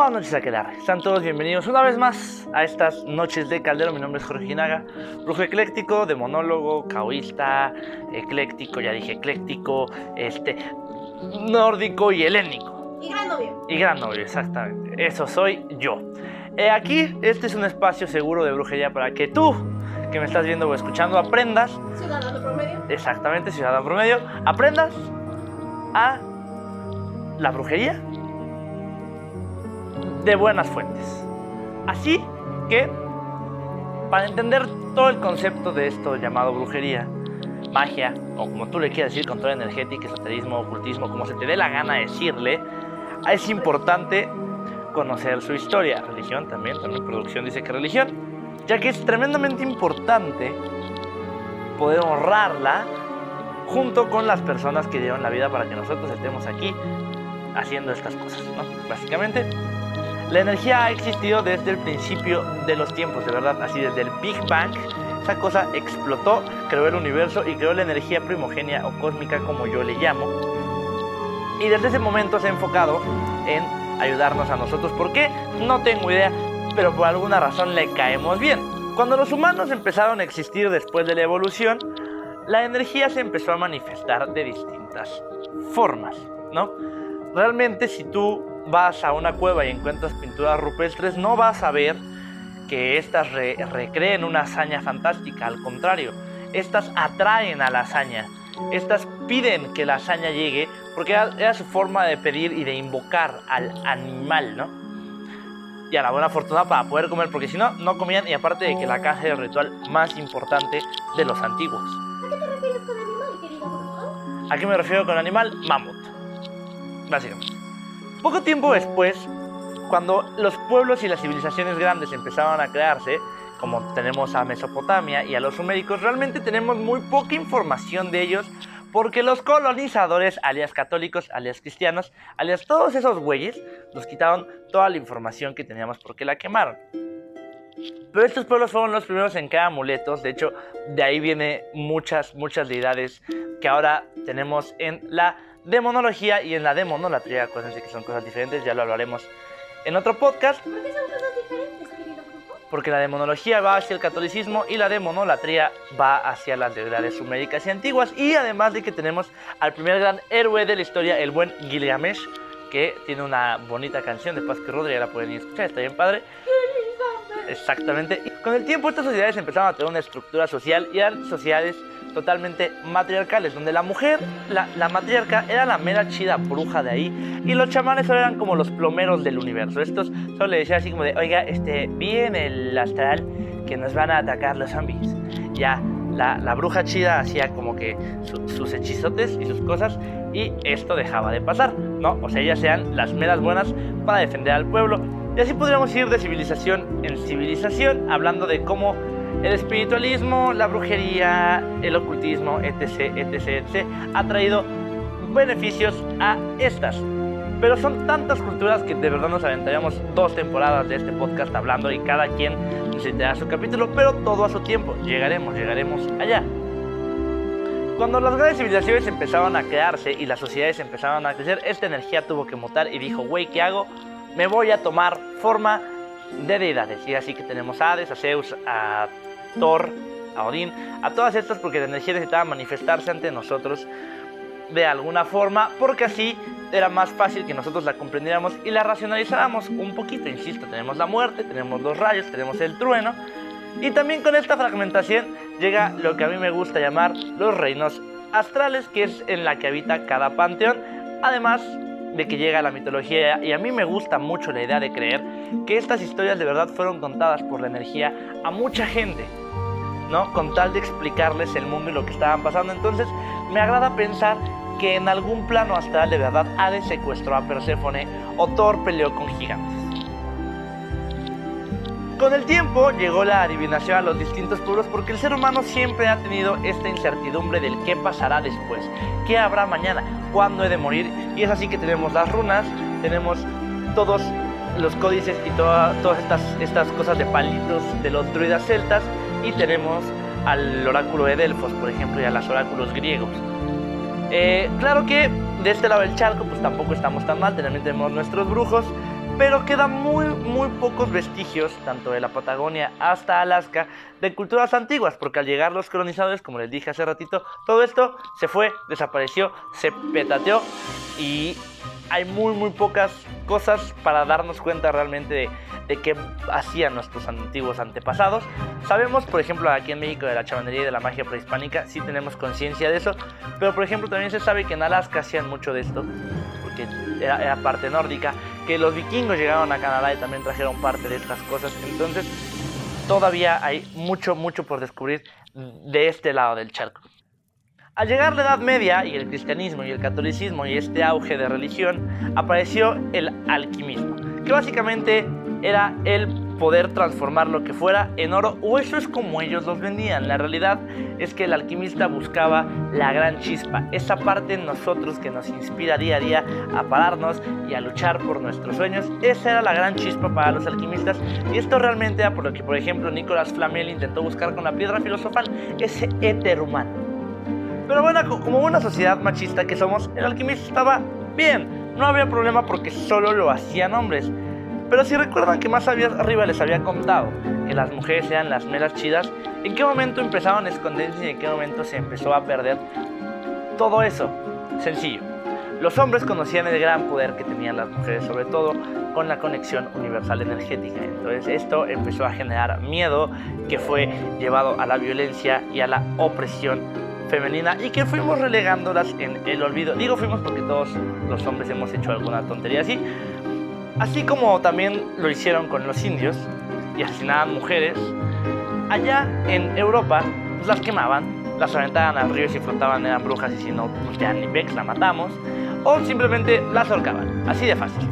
Buenas noches a quedar. Están todos bienvenidos una vez más a estas noches de Caldero. Mi nombre es Jorge Ginaga, brujo ecléctico, de monólogo, caoísta, ecléctico, ya dije ecléctico, este, nórdico y helénico. Y gran novio. Y gran novio, exactamente. Eso soy yo. Eh, aquí, este es un espacio seguro de brujería para que tú, que me estás viendo o escuchando, aprendas, Ciudadano promedio. exactamente, ciudadano promedio, aprendas a la brujería de buenas fuentes. Así que, para entender todo el concepto de esto llamado brujería, magia, o como tú le quieras decir, control energético, esoterismo, ocultismo, como se te dé la gana decirle, es importante conocer su historia. Religión también, también producción dice que religión, ya que es tremendamente importante poder honrarla junto con las personas que dieron la vida para que nosotros estemos aquí haciendo estas cosas, ¿no? Básicamente, la energía ha existido desde el principio de los tiempos, de verdad, así desde el Big Bang. Esa cosa explotó, creó el universo y creó la energía primogénia o cósmica como yo le llamo. Y desde ese momento se ha enfocado en ayudarnos a nosotros. ¿Por qué? No tengo idea, pero por alguna razón le caemos bien. Cuando los humanos empezaron a existir después de la evolución, la energía se empezó a manifestar de distintas formas, ¿no? Realmente si tú vas a una cueva y encuentras pinturas rupestres, no vas a ver que estas re recreen una hazaña fantástica, al contrario, estas atraen a la hazaña, estas piden que la hazaña llegue, porque era, era, su forma de pedir y de invocar al animal, ¿no? Y a la buena fortuna para poder comer, porque si no, no comían, y aparte de que la caza era el ritual más importante de los antiguos. ¿A qué te refieres con animal, querido? ¿A qué me refiero con animal? Mamut, básicamente. Poco tiempo después, cuando los pueblos y las civilizaciones grandes empezaban a crearse, como tenemos a Mesopotamia y a los suméricos, realmente tenemos muy poca información de ellos porque los colonizadores, alias católicos, alias cristianos, alias todos esos güeyes, nos quitaron toda la información que teníamos porque la quemaron. Pero estos pueblos fueron los primeros en crear amuletos, de hecho, de ahí viene muchas, muchas deidades que ahora tenemos en la demonología y en la demonolatría, acuérdense que son cosas diferentes, ya lo hablaremos en otro podcast. ¿Por qué son cosas diferentes, querido? Porque la demonología va hacia el catolicismo y la demonolatría va hacia las deidades suméricas y antiguas. Y además de que tenemos al primer gran héroe de la historia, el buen Gilgamesh, que tiene una bonita canción de Pascu Rodri, ya la pueden ir a escuchar, está bien padre. Exactamente. Y con el tiempo estas sociedades empezaron a tener una estructura social y eran sociedades totalmente matriarcales, donde la mujer, la, la, matriarca, era la mera chida bruja de ahí, y los chamanes solo eran como los plomeros del universo. Estos solo le decían así como de, oiga, este, vi en el astral que nos van a atacar los zombies. Ya, la, la bruja chida hacía como que su, sus hechizotes y sus cosas, y esto dejaba de pasar, ¿no? O sea, ellas sean las meras buenas para defender al pueblo. Y así podríamos ir de civilización en civilización, hablando de cómo el espiritualismo, la brujería, el ocultismo, etc., etc., etc., ha traído beneficios a estas. Pero son tantas culturas que de verdad nos aventaríamos dos temporadas de este podcast hablando y cada quien necesitará su capítulo, pero todo a su tiempo. Llegaremos, llegaremos allá. Cuando las grandes civilizaciones empezaban a crearse y las sociedades empezaban a crecer, esta energía tuvo que mutar y dijo, güey, ¿qué hago? Me voy a tomar forma de deidades. Y así que tenemos a Hades, a Zeus, a Thor, a Odín, a todas estas porque la energía necesitaba manifestarse ante nosotros de alguna forma, porque así era más fácil que nosotros la comprendiéramos y la racionalizáramos un poquito. Insisto, tenemos la muerte, tenemos los rayos, tenemos el trueno. Y también con esta fragmentación llega lo que a mí me gusta llamar los reinos astrales, que es en la que habita cada panteón. Además de que llega la mitología y a mí me gusta mucho la idea de creer que estas historias de verdad fueron contadas por la energía a mucha gente, ¿no? Con tal de explicarles el mundo y lo que estaban pasando. Entonces me agrada pensar que en algún plano astral de verdad Hades secuestró a Perséfone o Thor peleó con gigantes. Con el tiempo llegó la adivinación a los distintos pueblos porque el ser humano siempre ha tenido esta incertidumbre del qué pasará después, qué habrá mañana, cuándo he de morir. Y es así que tenemos las runas, tenemos todos los códices y toda, todas estas, estas cosas de palitos de los druidas celtas y tenemos al oráculo de Delfos, por ejemplo, y a los oráculos griegos. Eh, claro que de este lado del charco pues tampoco estamos tan mal, también tenemos nuestros brujos, pero quedan muy, muy pocos vestigios, tanto de la Patagonia hasta Alaska, de culturas antiguas, porque al llegar los colonizadores, como les dije hace ratito, todo esto se fue, desapareció, se petateó y hay muy, muy pocas cosas para darnos cuenta realmente de, de qué hacían nuestros antiguos antepasados. Sabemos, por ejemplo, aquí en México de la chamanería y de la magia prehispánica, sí tenemos conciencia de eso, pero por ejemplo también se sabe que en Alaska hacían mucho de esto, porque era, era parte nórdica, que los vikingos llegaron a Canadá y también trajeron parte de estas cosas, entonces todavía hay mucho, mucho por descubrir de este lado del charco. Al llegar la Edad Media y el cristianismo y el catolicismo y este auge de religión, apareció el alquimismo, que básicamente era el poder transformar lo que fuera en oro, o eso es como ellos los vendían. La realidad es que el alquimista buscaba la gran chispa, esa parte en nosotros que nos inspira día a día a pararnos y a luchar por nuestros sueños. Esa era la gran chispa para los alquimistas, y esto realmente era por lo que, por ejemplo, Nicolás Flamel intentó buscar con la piedra filosofal, ese éter humano. Pero bueno, como una sociedad machista que somos, el alquimista estaba bien, no había problema porque solo lo hacían hombres. Pero si recuerdan que más arriba les había contado que las mujeres eran las meras chidas, ¿en qué momento empezaron a esconderse y en qué momento se empezó a perder todo eso? Sencillo. Los hombres conocían el gran poder que tenían las mujeres, sobre todo con la conexión universal energética. Entonces esto empezó a generar miedo que fue llevado a la violencia y a la opresión femenina y que fuimos relegándolas en el olvido. Digo fuimos porque todos los hombres hemos hecho alguna tontería así. Así como también lo hicieron con los indios y asesinaban mujeres, allá en Europa pues, las quemaban, las aventaban al río y si flotaban eran brujas y si no, pues ya ni Bex la matamos, o simplemente las ahorcaban, así de fácil.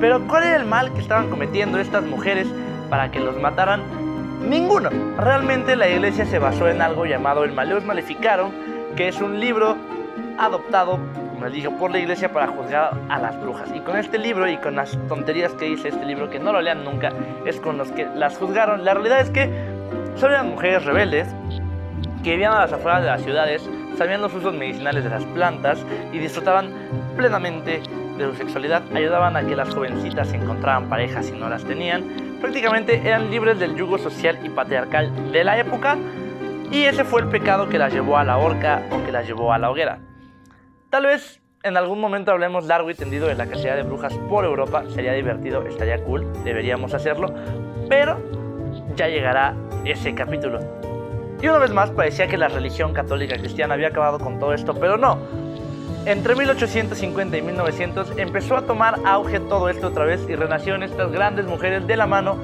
Pero ¿cuál era el mal que estaban cometiendo estas mujeres para que los mataran Ninguno. Realmente la iglesia se basó en algo llamado el Maleus Maleficarum, que es un libro adoptado, les dije, por la iglesia para juzgar a las brujas. Y con este libro y con las tonterías que dice este libro, que no lo lean nunca, es con los que las juzgaron. La realidad es que son eran mujeres rebeldes que vivían a las afueras de las ciudades, sabían los usos medicinales de las plantas y disfrutaban plenamente de su sexualidad, ayudaban a que las jovencitas encontraran parejas si no las tenían prácticamente eran libres del yugo social y patriarcal de la época y ese fue el pecado que las llevó a la horca o que las llevó a la hoguera. Tal vez en algún momento hablemos largo y tendido de la cacería de brujas por Europa, sería divertido, estaría cool, deberíamos hacerlo, pero ya llegará ese capítulo. Y una vez más parecía que la religión católica cristiana había acabado con todo esto, pero no, entre 1850 y 1900 empezó a tomar auge todo esto otra vez y renacieron estas grandes mujeres de la mano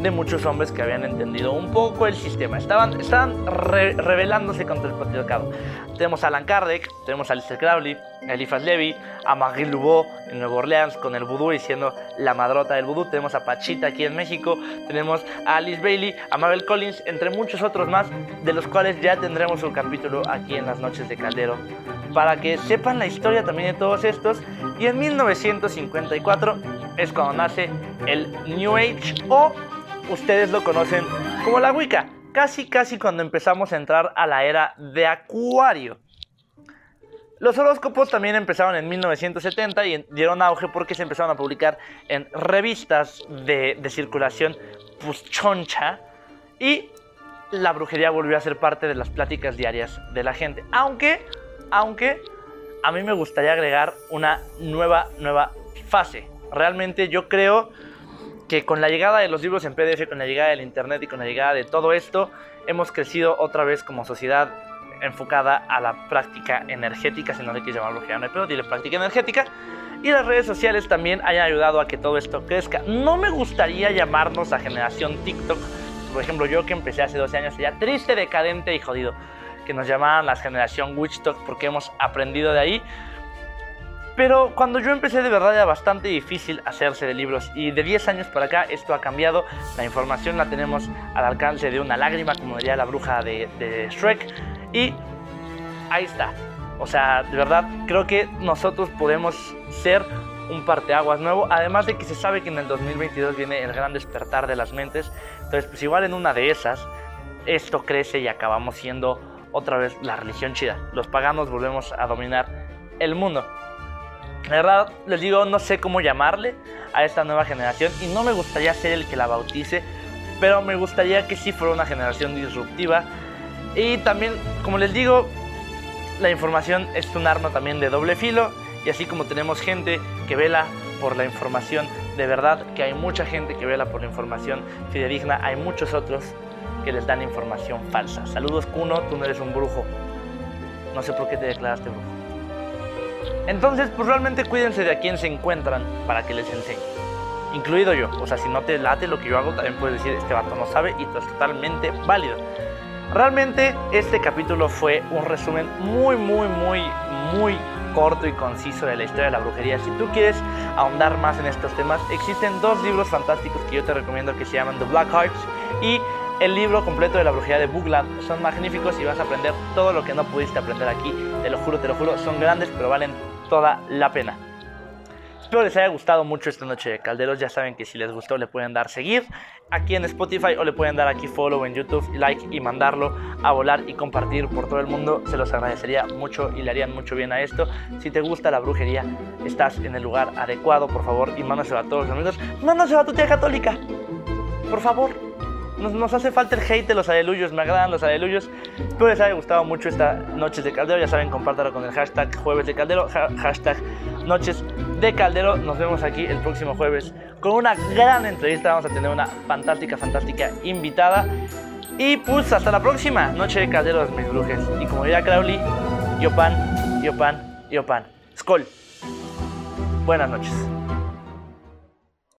de muchos hombres que habían entendido un poco el sistema. Estaban, estaban rebelándose contra el patriarcado. Tenemos a Alan Kardec, tenemos a Alistair Crowley, a Eliphas Levi, a Marie Laveau en Nueva Orleans con el vudú y siendo la madrota del vudú. Tenemos a Pachita aquí en México, tenemos a Alice Bailey, a Mabel Collins, entre muchos otros más, de los cuales ya tendremos un capítulo aquí en las noches de Caldero, para que sepan la historia también de todos estos. Y en 1954 es cuando nace el New Age o ustedes lo conocen como la Wicca, casi casi cuando empezamos a entrar a la era de Acuario. Los horóscopos también empezaron en 1970 y dieron auge porque se empezaron a publicar en revistas de, circulación pues choncha y la brujería volvió a ser parte de las pláticas diarias de la gente. Aunque, aunque a mí me gustaría agregar una nueva, nueva fase. Realmente yo creo que con la llegada de los libros en PDF, con la llegada del Internet y con la llegada de todo esto, hemos crecido otra vez como sociedad enfocada a la práctica energética, si no le quieres llamar brujería, no pedo, dile práctica energética. Y las redes sociales también hayan ayudado a que todo esto crezca. No me gustaría llamarnos a generación TikTok. Por ejemplo, yo que empecé hace 12 años, sería triste, decadente y jodido que nos llamaran la generación Witch Talk porque hemos aprendido de ahí. Pero cuando yo empecé de verdad era bastante difícil hacerse de libros y de 10 años para acá esto ha cambiado, la información la tenemos al alcance de una lágrima, como diría la bruja de, de Shrek, y ahí está. O sea, de verdad creo que nosotros podemos ser un parteaguas nuevo, además de que se sabe que en el 2022 viene el gran despertar de las mentes, entonces pues igual en una de esas esto crece y acabamos siendo otra vez la religión chida. Los paganos volvemos a dominar el mundo. La verdad, les digo, no sé cómo llamarle a esta nueva generación y no me gustaría ser el que la bautice, pero me gustaría que sí fuera una generación disruptiva. Y también, como les digo, la información es un arma también de doble filo y así como tenemos gente que vela por la información de verdad, que hay mucha gente que vela por la información fidedigna, hay muchos otros que les dan información falsa. Saludos Kuno, tú no eres un brujo. No sé por qué te declaraste brujo. Entonces, pues realmente cuídense de a quién se encuentran para que les enseñe. Incluido yo. O sea, si no te late lo que yo hago, también puedes decir, este vato no sabe y esto es totalmente válido. Realmente este capítulo fue un resumen muy, muy, muy, muy corto y conciso de la historia de la brujería. Si tú quieres ahondar más en estos temas, existen dos libros fantásticos que yo te recomiendo que se llaman The Black Hearts y el libro completo de la brujería de Bugland. Son magníficos y vas a aprender todo lo que no pudiste aprender aquí. Te lo juro, te lo juro. Son grandes, pero valen toda la pena. Espero les haya gustado mucho esta noche de Calderos. Ya saben que si les gustó le pueden dar seguir aquí en Spotify o le pueden dar aquí follow en YouTube, like y mandarlo a volar y compartir por todo el mundo. Se los agradecería mucho y le harían mucho bien a esto. Si te gusta la brujería, estás en el lugar adecuado, por favor, y mándaselo a todos los amigos. Mándaselo a tu tía católica, por favor. Nos, hace falta el hate de los aleluyos, me agradan los aleluyos. Espero les haya gustado mucho esta Noches de Caldero. Ya saben, compártalo con el hashtag Jueves de Caldero, ha, hashtag Noches de Caldero. Nos vemos aquí el próximo jueves con una gran entrevista. Vamos a tener una fantástica, fantástica invitada. Y pues hasta la próxima Noche de Calderos, mis brujes. Y como diría Crowley, yo pan, yo pan, yo pan. Skol. Buenas noches.